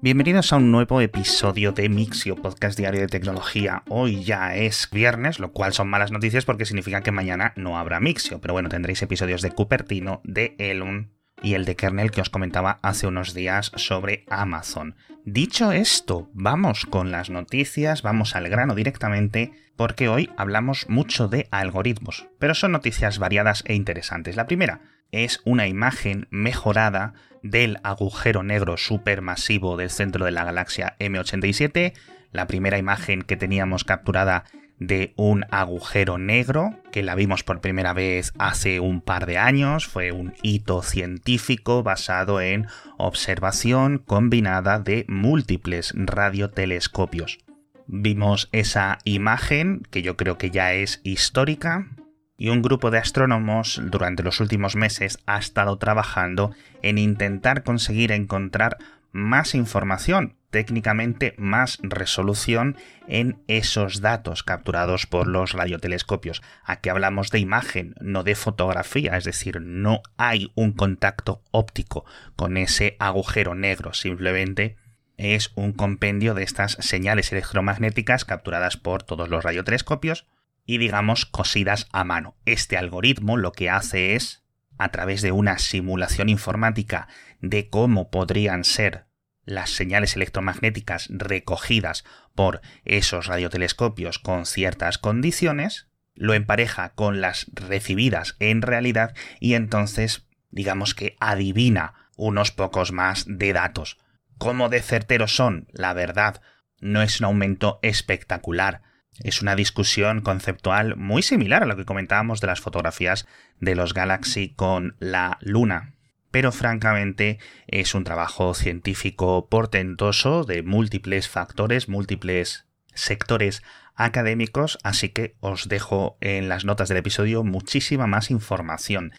Bienvenidos a un nuevo episodio de Mixio, podcast diario de tecnología. Hoy ya es viernes, lo cual son malas noticias porque significa que mañana no habrá Mixio, pero bueno, tendréis episodios de Cupertino, de Elon y el de Kernel que os comentaba hace unos días sobre Amazon. Dicho esto, vamos con las noticias, vamos al grano directamente, porque hoy hablamos mucho de algoritmos, pero son noticias variadas e interesantes. La primera es una imagen mejorada del agujero negro supermasivo del centro de la galaxia M87, la primera imagen que teníamos capturada de un agujero negro, que la vimos por primera vez hace un par de años, fue un hito científico basado en observación combinada de múltiples radiotelescopios. Vimos esa imagen, que yo creo que ya es histórica, y un grupo de astrónomos durante los últimos meses ha estado trabajando en intentar conseguir encontrar más información, técnicamente más resolución en esos datos capturados por los radiotelescopios. Aquí hablamos de imagen, no de fotografía, es decir, no hay un contacto óptico con ese agujero negro, simplemente es un compendio de estas señales electromagnéticas capturadas por todos los radiotelescopios y digamos cosidas a mano. Este algoritmo lo que hace es, a través de una simulación informática de cómo podrían ser las señales electromagnéticas recogidas por esos radiotelescopios con ciertas condiciones, lo empareja con las recibidas en realidad y entonces digamos que adivina unos pocos más de datos. ¿Cómo de certeros son? La verdad, no es un aumento espectacular, es una discusión conceptual muy similar a lo que comentábamos de las fotografías de los Galaxy con la Luna. Pero francamente es un trabajo científico portentoso de múltiples factores, múltiples sectores académicos, así que os dejo en las notas del episodio muchísima más información.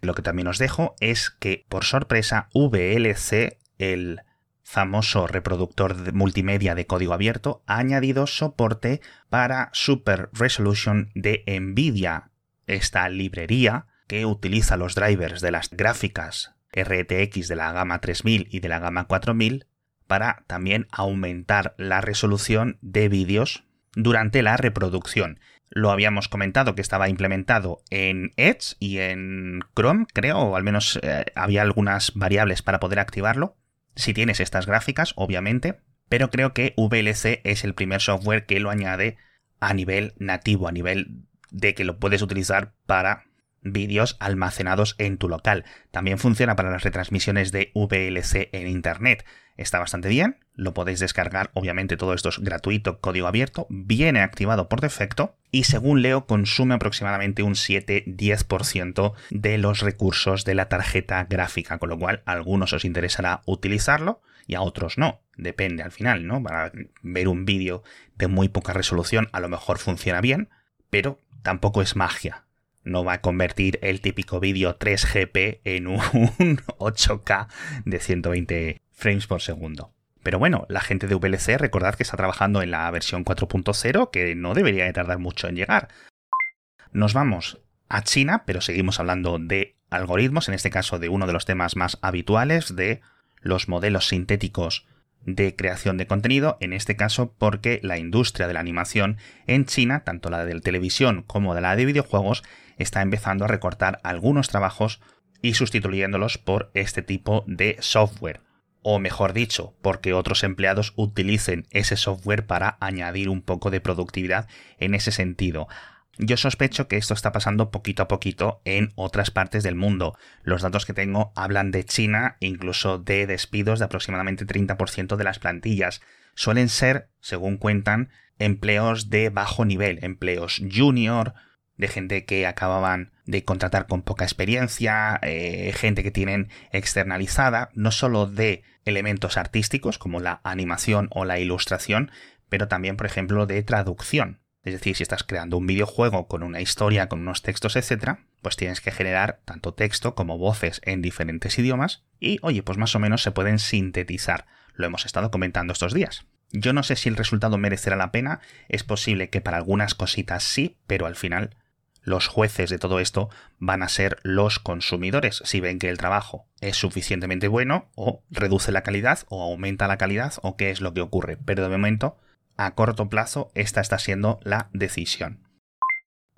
Lo que también os dejo es que, por sorpresa, VLC, el famoso reproductor de multimedia de código abierto, ha añadido soporte para Super Resolution de Nvidia, esta librería que utiliza los drivers de las gráficas RTX de la gama 3000 y de la gama 4000 para también aumentar la resolución de vídeos durante la reproducción. Lo habíamos comentado que estaba implementado en Edge y en Chrome, creo, o al menos eh, había algunas variables para poder activarlo si tienes estas gráficas, obviamente, pero creo que VLC es el primer software que lo añade a nivel nativo, a nivel de que lo puedes utilizar para vídeos almacenados en tu local. También funciona para las retransmisiones de VLC en Internet. Está bastante bien, lo podéis descargar, obviamente todo esto es gratuito, código abierto, viene activado por defecto y según leo consume aproximadamente un 7-10% de los recursos de la tarjeta gráfica, con lo cual a algunos os interesará utilizarlo y a otros no, depende al final, ¿no? Para ver un vídeo de muy poca resolución a lo mejor funciona bien, pero tampoco es magia no va a convertir el típico vídeo 3GP en un 8K de 120 frames por segundo. Pero bueno, la gente de VLC recordad que está trabajando en la versión 4.0 que no debería de tardar mucho en llegar. Nos vamos a China, pero seguimos hablando de algoritmos, en este caso de uno de los temas más habituales de los modelos sintéticos de creación de contenido, en este caso porque la industria de la animación en China, tanto la de televisión como de la de videojuegos, está empezando a recortar algunos trabajos y sustituyéndolos por este tipo de software. O mejor dicho, porque otros empleados utilicen ese software para añadir un poco de productividad en ese sentido. Yo sospecho que esto está pasando poquito a poquito en otras partes del mundo. Los datos que tengo hablan de China, incluso de despidos de aproximadamente 30% de las plantillas. Suelen ser, según cuentan, empleos de bajo nivel, empleos junior, de gente que acababan de contratar con poca experiencia, eh, gente que tienen externalizada, no solo de elementos artísticos como la animación o la ilustración, pero también, por ejemplo, de traducción. Es decir, si estás creando un videojuego con una historia, con unos textos, etc., pues tienes que generar tanto texto como voces en diferentes idiomas y, oye, pues más o menos se pueden sintetizar. Lo hemos estado comentando estos días. Yo no sé si el resultado merecerá la pena, es posible que para algunas cositas sí, pero al final los jueces de todo esto van a ser los consumidores, si ven que el trabajo es suficientemente bueno o reduce la calidad o aumenta la calidad o qué es lo que ocurre. Pero de momento, a corto plazo, esta está siendo la decisión.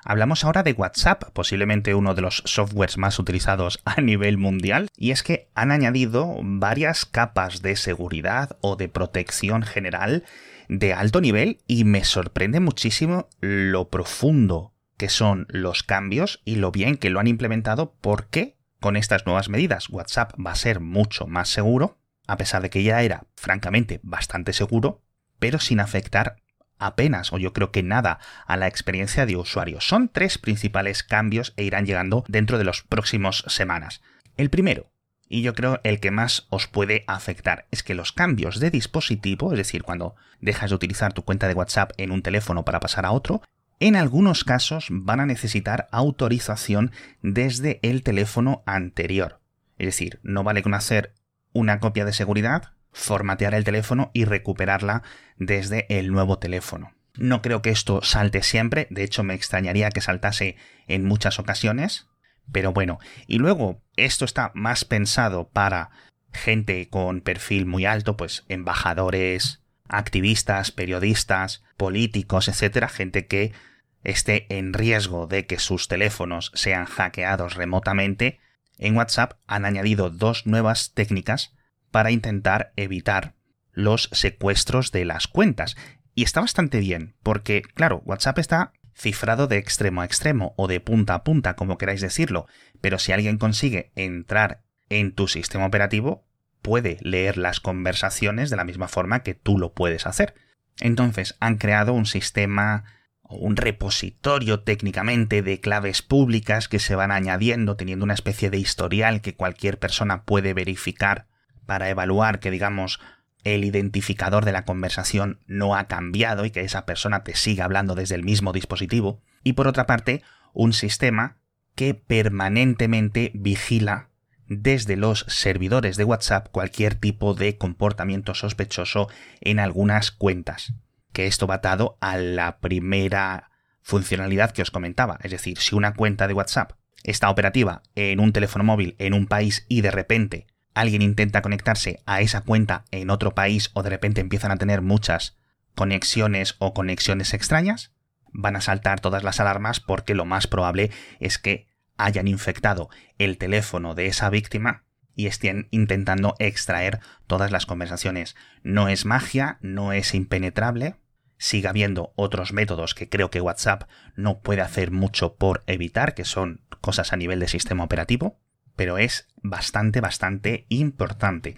Hablamos ahora de WhatsApp, posiblemente uno de los softwares más utilizados a nivel mundial, y es que han añadido varias capas de seguridad o de protección general de alto nivel y me sorprende muchísimo lo profundo que son los cambios y lo bien que lo han implementado porque con estas nuevas medidas WhatsApp va a ser mucho más seguro, a pesar de que ya era francamente bastante seguro, pero sin afectar apenas o yo creo que nada a la experiencia de usuario. Son tres principales cambios e irán llegando dentro de las próximas semanas. El primero, y yo creo el que más os puede afectar, es que los cambios de dispositivo, es decir, cuando dejas de utilizar tu cuenta de WhatsApp en un teléfono para pasar a otro, en algunos casos van a necesitar autorización desde el teléfono anterior. Es decir, no vale con hacer una copia de seguridad, formatear el teléfono y recuperarla desde el nuevo teléfono. No creo que esto salte siempre, de hecho me extrañaría que saltase en muchas ocasiones, pero bueno, y luego esto está más pensado para gente con perfil muy alto, pues embajadores, activistas, periodistas, políticos, etcétera, gente que esté en riesgo de que sus teléfonos sean hackeados remotamente, en WhatsApp han añadido dos nuevas técnicas para intentar evitar los secuestros de las cuentas. Y está bastante bien, porque, claro, WhatsApp está cifrado de extremo a extremo o de punta a punta, como queráis decirlo, pero si alguien consigue entrar en tu sistema operativo, puede leer las conversaciones de la misma forma que tú lo puedes hacer. Entonces han creado un sistema un repositorio técnicamente de claves públicas que se van añadiendo teniendo una especie de historial que cualquier persona puede verificar para evaluar que digamos el identificador de la conversación no ha cambiado y que esa persona te siga hablando desde el mismo dispositivo. Y por otra parte, un sistema que permanentemente vigila desde los servidores de WhatsApp cualquier tipo de comportamiento sospechoso en algunas cuentas. Que esto va atado a la primera funcionalidad que os comentaba. Es decir, si una cuenta de WhatsApp está operativa en un teléfono móvil en un país y de repente alguien intenta conectarse a esa cuenta en otro país o de repente empiezan a tener muchas conexiones o conexiones extrañas, van a saltar todas las alarmas porque lo más probable es que hayan infectado el teléfono de esa víctima y estén intentando extraer todas las conversaciones. No es magia, no es impenetrable, sigue habiendo otros métodos que creo que WhatsApp no puede hacer mucho por evitar, que son cosas a nivel de sistema operativo, pero es bastante, bastante importante.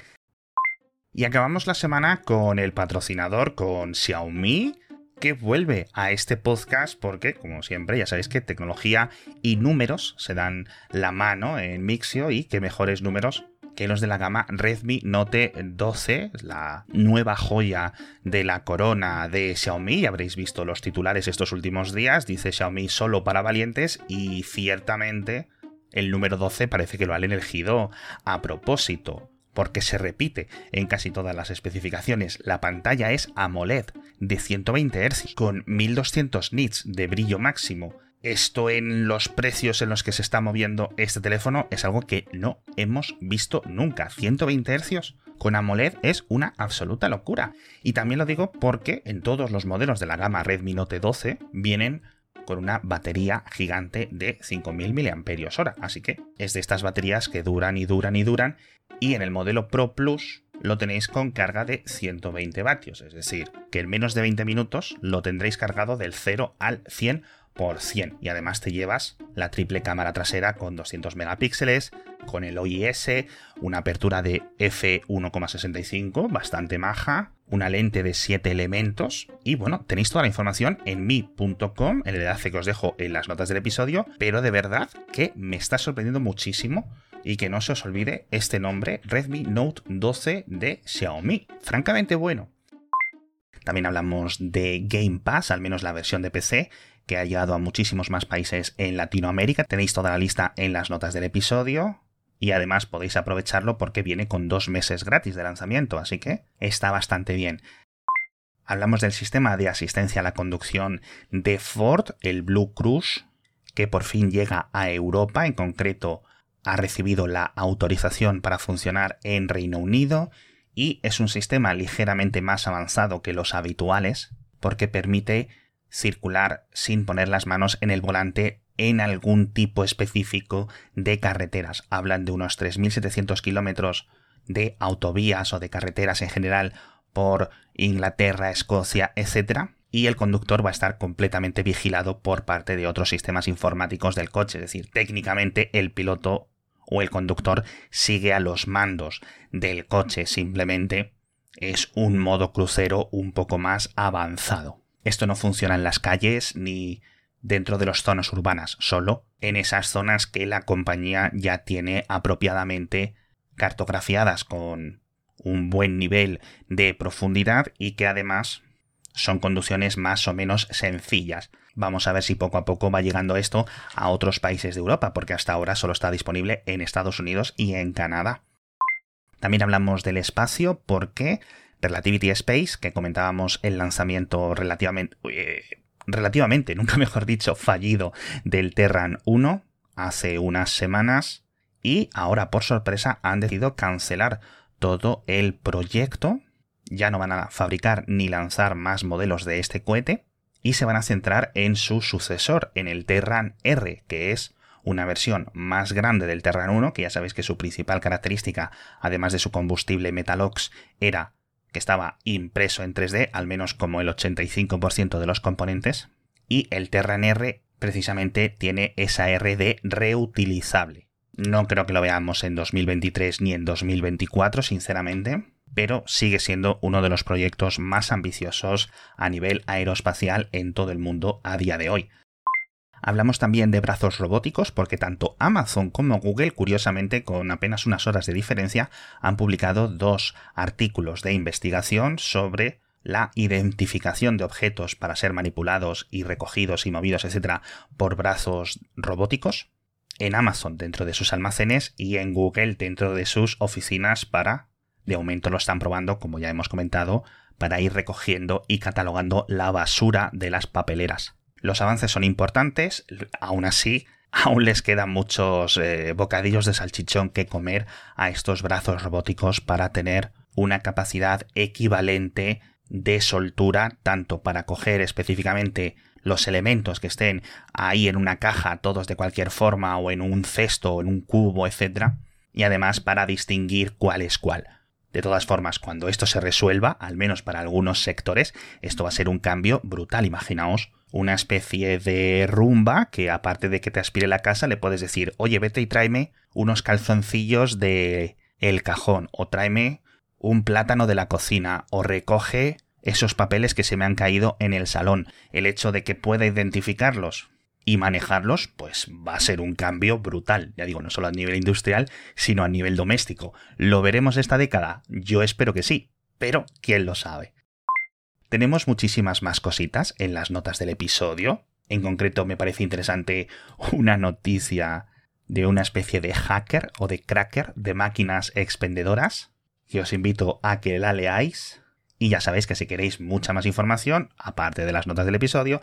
Y acabamos la semana con el patrocinador, con Xiaomi, que vuelve a este podcast porque, como siempre, ya sabéis que tecnología y números se dan la mano en Mixio y que mejores números que los de la gama Redmi Note 12, la nueva joya de la corona de Xiaomi. Ya habréis visto los titulares estos últimos días. Dice Xiaomi solo para valientes y ciertamente el número 12 parece que lo han elegido a propósito porque se repite en casi todas las especificaciones. La pantalla es AMOLED de 120 Hz con 1200 nits de brillo máximo. Esto en los precios en los que se está moviendo este teléfono es algo que no hemos visto nunca. 120 Hz con AMOLED es una absoluta locura. Y también lo digo porque en todos los modelos de la gama Redmi Note 12 vienen con una batería gigante de 5000 mAh. Así que es de estas baterías que duran y duran y duran y en el modelo Pro Plus lo tenéis con carga de 120 vatios, es decir, que en menos de 20 minutos lo tendréis cargado del 0 al 100 y además te llevas la triple cámara trasera con 200 megapíxeles, con el OIS, una apertura de f1,65 bastante maja, una lente de 7 elementos y bueno, tenéis toda la información en mi.com, el enlace que os dejo en las notas del episodio, pero de verdad que me está sorprendiendo muchísimo y que no se os olvide este nombre, Redmi Note 12 de Xiaomi. Francamente bueno. También hablamos de Game Pass, al menos la versión de PC, que ha llegado a muchísimos más países en Latinoamérica. Tenéis toda la lista en las notas del episodio. Y además podéis aprovecharlo porque viene con dos meses gratis de lanzamiento, así que está bastante bien. Hablamos del sistema de asistencia a la conducción de Ford, el Blue Cruise, que por fin llega a Europa, en concreto ha recibido la autorización para funcionar en Reino Unido y es un sistema ligeramente más avanzado que los habituales porque permite circular sin poner las manos en el volante en algún tipo específico de carreteras. Hablan de unos 3.700 kilómetros de autovías o de carreteras en general por Inglaterra, Escocia, etc. Y el conductor va a estar completamente vigilado por parte de otros sistemas informáticos del coche. Es decir, técnicamente el piloto o el conductor sigue a los mandos del coche. Simplemente es un modo crucero un poco más avanzado. Esto no funciona en las calles ni dentro de las zonas urbanas, solo en esas zonas que la compañía ya tiene apropiadamente cartografiadas con un buen nivel de profundidad y que además son conducciones más o menos sencillas. Vamos a ver si poco a poco va llegando esto a otros países de Europa, porque hasta ahora solo está disponible en Estados Unidos y en Canadá. También hablamos del espacio porque Relativity Space, que comentábamos el lanzamiento relativamente, eh, relativamente, nunca mejor dicho, fallido del Terran 1 hace unas semanas y ahora por sorpresa han decidido cancelar todo el proyecto. Ya no van a fabricar ni lanzar más modelos de este cohete y se van a centrar en su sucesor, en el Terran R, que es una versión más grande del Terran 1, que ya sabéis que su principal característica, además de su combustible Metalox, era que estaba impreso en 3D, al menos como el 85% de los componentes, y el Terran R precisamente tiene esa RD reutilizable. No creo que lo veamos en 2023 ni en 2024, sinceramente, pero sigue siendo uno de los proyectos más ambiciosos a nivel aeroespacial en todo el mundo a día de hoy. Hablamos también de brazos robóticos porque tanto Amazon como Google, curiosamente con apenas unas horas de diferencia, han publicado dos artículos de investigación sobre la identificación de objetos para ser manipulados y recogidos y movidos, etc., por brazos robóticos, en Amazon dentro de sus almacenes y en Google dentro de sus oficinas para, de momento lo están probando, como ya hemos comentado, para ir recogiendo y catalogando la basura de las papeleras. Los avances son importantes, aún así, aún les quedan muchos eh, bocadillos de salchichón que comer a estos brazos robóticos para tener una capacidad equivalente de soltura, tanto para coger específicamente los elementos que estén ahí en una caja, todos de cualquier forma, o en un cesto, o en un cubo, etc. Y además para distinguir cuál es cuál. De todas formas, cuando esto se resuelva, al menos para algunos sectores, esto va a ser un cambio brutal. Imaginaos una especie de rumba que aparte de que te aspire la casa, le puedes decir, oye, vete y tráeme unos calzoncillos de el cajón, o tráeme un plátano de la cocina, o recoge esos papeles que se me han caído en el salón. El hecho de que pueda identificarlos y manejarlos, pues va a ser un cambio brutal. Ya digo, no solo a nivel industrial, sino a nivel doméstico. ¿Lo veremos esta década? Yo espero que sí, pero ¿quién lo sabe? Tenemos muchísimas más cositas en las notas del episodio. En concreto me parece interesante una noticia de una especie de hacker o de cracker de máquinas expendedoras que os invito a que la leáis. Y ya sabéis que si queréis mucha más información, aparte de las notas del episodio,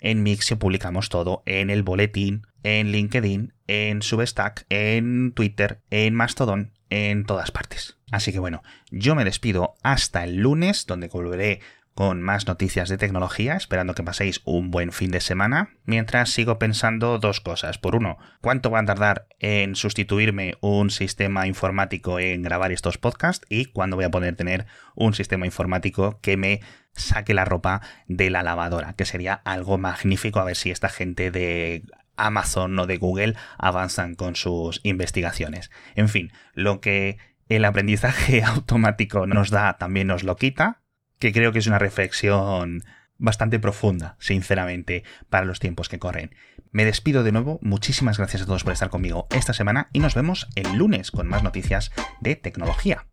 en Mixio publicamos todo en el boletín, en LinkedIn, en Substack, en Twitter, en Mastodon, en todas partes. Así que bueno, yo me despido hasta el lunes, donde volveré con más noticias de tecnología, esperando que paséis un buen fin de semana, mientras sigo pensando dos cosas. Por uno, ¿cuánto va a tardar en sustituirme un sistema informático en grabar estos podcasts? Y cuándo voy a poder tener un sistema informático que me saque la ropa de la lavadora, que sería algo magnífico a ver si esta gente de Amazon o de Google avanzan con sus investigaciones. En fin, lo que el aprendizaje automático nos da también nos lo quita que creo que es una reflexión bastante profunda, sinceramente, para los tiempos que corren. Me despido de nuevo, muchísimas gracias a todos por estar conmigo esta semana y nos vemos el lunes con más noticias de tecnología.